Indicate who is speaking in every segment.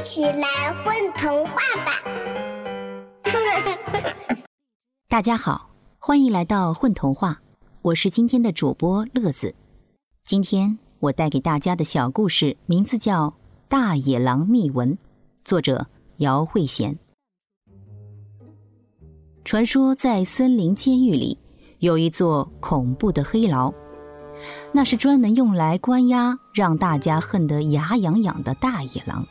Speaker 1: 起来混童话吧！
Speaker 2: 大家好，欢迎来到混童话，我是今天的主播乐子。今天我带给大家的小故事名字叫《大野狼秘闻》，作者姚慧贤。传说在森林监狱里有一座恐怖的黑牢。那是专门用来关押让大家恨得牙痒痒的大野狼。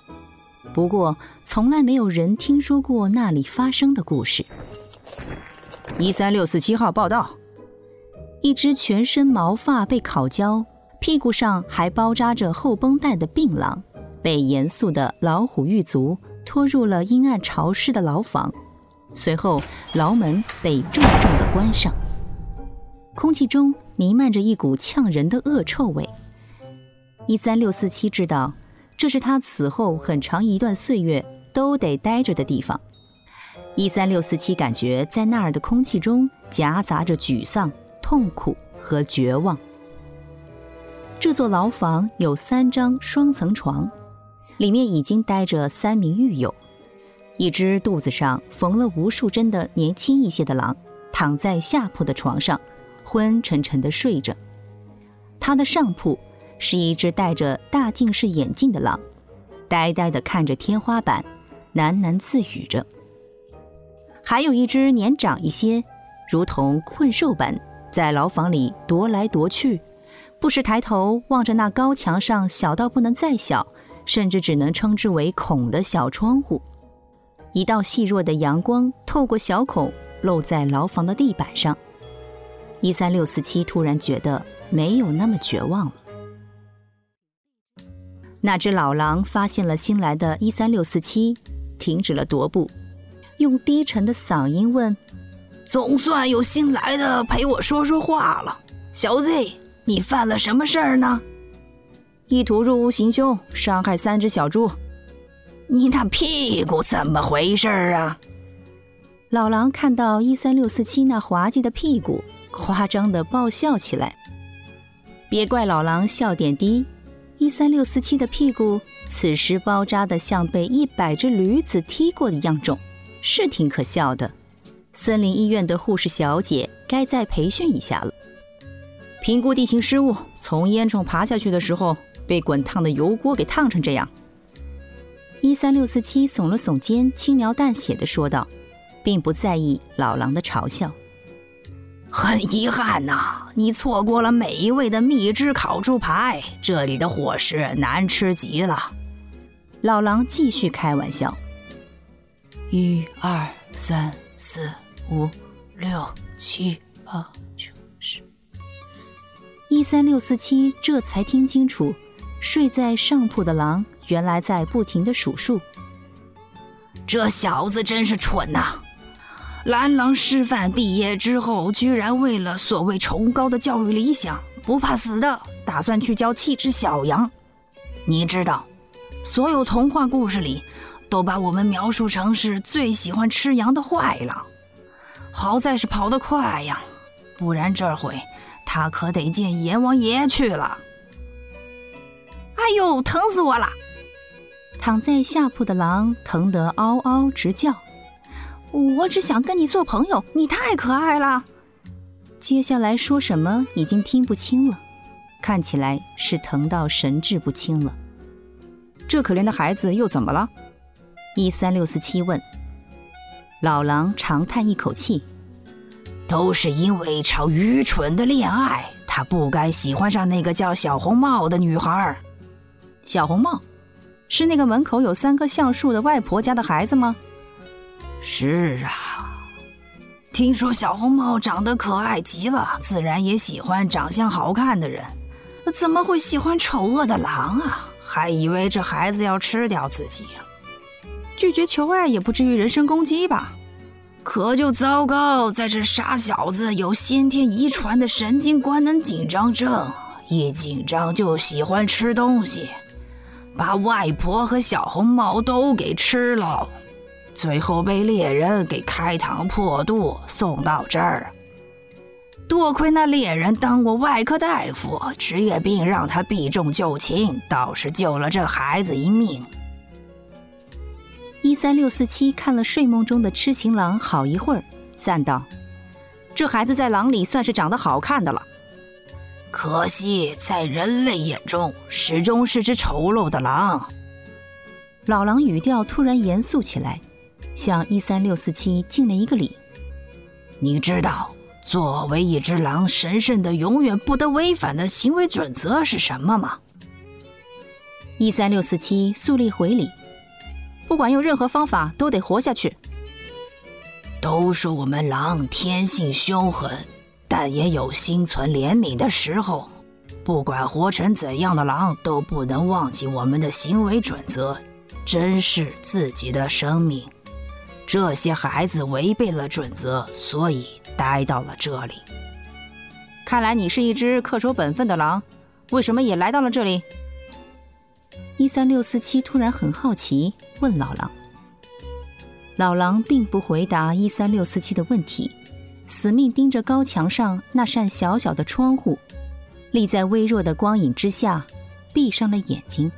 Speaker 2: 不过，从来没有人听说过那里发生的故事。
Speaker 3: 一三六四七号报道：
Speaker 2: 一只全身毛发被烤焦、屁股上还包扎着厚绷带的病狼，被严肃的老虎狱卒拖入了阴暗潮湿的牢房。随后，牢门被重重的关上。空气中弥漫着一股呛人的恶臭味。一三六四七知道，这是他此后很长一段岁月都得待着的地方。一三六四七感觉在那儿的空气中夹杂着沮丧、痛苦和绝望。这座牢房有三张双层床，里面已经待着三名狱友。一只肚子上缝了无数针的年轻一些的狼，躺在下铺的床上。昏沉沉地睡着，他的上铺是一只戴着大近视眼镜的狼，呆呆地看着天花板，喃喃自语着。还有一只年长一些，如同困兽般在牢房里踱来踱去，不时抬头望着那高墙上小到不能再小，甚至只能称之为孔的小窗户。一道细弱的阳光透过小孔，漏在牢房的地板上。一三六四七突然觉得没有那么绝望了。那只老狼发现了新来的一三六四七，停止了踱步，用低沉的嗓音问：“
Speaker 4: 总算有新来的陪我说说话了，小子，你犯了什么事儿呢？”“
Speaker 3: 意图入屋行凶，伤害三只小猪。”“
Speaker 4: 你那屁股怎么回事啊？”
Speaker 2: 老狼看到一三六四七那滑稽的屁股。夸张的爆笑起来，别怪老狼笑点低。一三六四七的屁股此时包扎的像被一百只驴子踢过的样重，是挺可笑的。森林医院的护士小姐该再培训一下了。
Speaker 3: 评估地形失误，从烟囱爬下去的时候被滚烫的油锅给烫成这样。
Speaker 2: 一三六四七耸了耸肩，轻描淡写的说道，并不在意老狼的嘲笑。
Speaker 4: 很遗憾呐，你错过了美味的蜜汁烤猪排，这里的伙食难吃极了。
Speaker 2: 老狼继续开玩笑：“
Speaker 4: 一二三四五六七八九十。”
Speaker 2: 一三六四七这才听清楚，睡在上铺的狼原来在不停的数数。
Speaker 4: 这小子真是蠢呐！蓝狼师范毕业之后，居然为了所谓崇高的教育理想，不怕死的打算去教七只小羊。你知道，所有童话故事里都把我们描述成是最喜欢吃羊的坏狼。好在是跑得快呀，不然这回他可得见阎王爷去了。哎呦，疼死我了！
Speaker 2: 躺在下铺的狼疼得嗷嗷直叫。我只想跟你做朋友，你太可爱了。接下来说什么已经听不清了，看起来是疼到神志不清了。
Speaker 3: 这可怜的孩子又怎么了？
Speaker 2: 一三六四七问。老狼长叹一口气：“
Speaker 4: 都是因为一场愚蠢的恋爱，他不该喜欢上那个叫小红帽的女孩。
Speaker 3: 小红帽，是那个门口有三棵橡树的外婆家的孩子吗？”
Speaker 4: 是啊，听说小红帽长得可爱极了，自然也喜欢长相好看的人。怎么会喜欢丑恶的狼啊？还以为这孩子要吃掉自己。
Speaker 3: 拒绝求爱也不至于人身攻击吧？
Speaker 4: 可就糟糕，在这傻小子有先天遗传的神经官能紧张症，一紧张就喜欢吃东西，把外婆和小红帽都给吃了。最后被猎人给开膛破肚送到这儿，多亏那猎人当过外科大夫，职业病让他避重就轻，倒是救了这孩子一命。
Speaker 2: 一三六四七看了睡梦中的痴情狼好一会儿，赞道：“
Speaker 3: 这孩子在狼里算是长得好看的了。
Speaker 4: 可惜在人类眼中，始终是只丑陋的狼。”
Speaker 2: 老狼语调突然严肃起来，向一三六四七敬了一个礼：“
Speaker 4: 你知道，作为一只狼，神圣的、永远不得违反的行为准则是什么吗？”
Speaker 2: 一三六四七肃立回礼。
Speaker 3: 不管用任何方法，都得活下去。
Speaker 4: 都说我们狼天性凶狠，但也有心存怜悯的时候。不管活成怎样的狼，都不能忘记我们的行为准则，珍视自己的生命。这些孩子违背了准则，所以待到了这里。
Speaker 3: 看来你是一只恪守本分的狼，为什么也来到了这里？
Speaker 2: 一三六四七突然很好奇。问老狼，老狼并不回答一三六四七的问题，死命盯着高墙上那扇小小的窗户，立在微弱的光影之下，闭上了眼睛。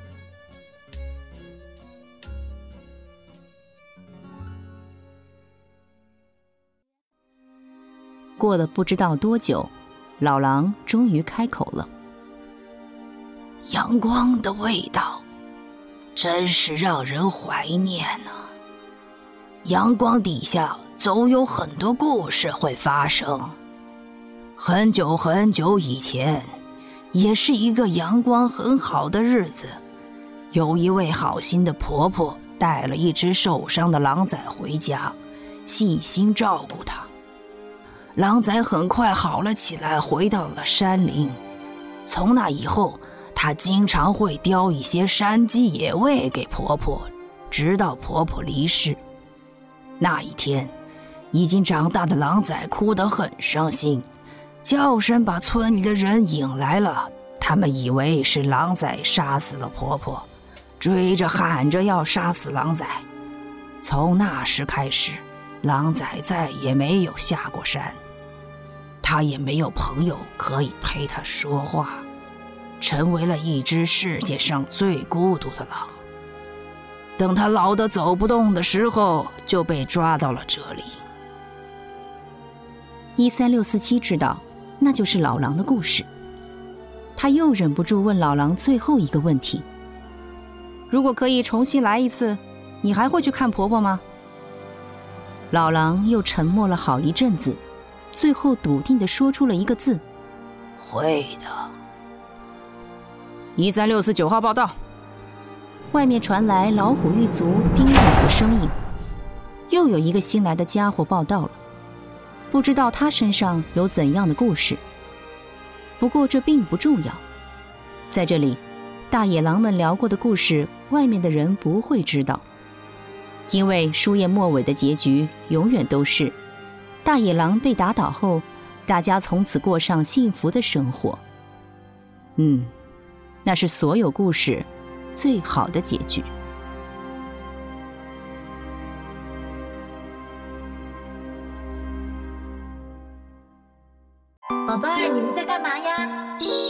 Speaker 2: 过了不知道多久，老狼终于开口了：“
Speaker 4: 阳光的味道。”真是让人怀念呢。阳光底下总有很多故事会发生。很久很久以前，也是一个阳光很好的日子，有一位好心的婆婆带了一只受伤的狼崽回家，细心照顾它。狼崽很快好了起来，回到了山林。从那以后。他经常会叼一些山鸡野味给婆婆，直到婆婆离世。那一天，已经长大的狼崽哭得很伤心，叫声把村里的人引来了。他们以为是狼崽杀死了婆婆，追着喊着要杀死狼崽。从那时开始，狼崽再也没有下过山，他也没有朋友可以陪他说话。成为了一只世界上最孤独的狼。等他老得走不动的时候，就被抓到了这里。
Speaker 2: 一三六四七知道，那就是老狼的故事。他又忍不住问老狼最后一个问题：
Speaker 3: 如果可以重新来一次，你还会去看婆婆吗？
Speaker 2: 老狼又沉默了好一阵子，最后笃定的说出了一个字：“
Speaker 4: 会的。”
Speaker 3: 一三六四九号报道。
Speaker 2: 外面传来老虎狱卒冰冷的声音。又有一个新来的家伙报道了，不知道他身上有怎样的故事。不过这并不重要。在这里，大野狼们聊过的故事，外面的人不会知道。因为书页末尾的结局永远都是，大野狼被打倒后，大家从此过上幸福的生活。嗯。那是所有故事最好的结局。
Speaker 1: 宝贝儿，你们在干嘛呀？嘘。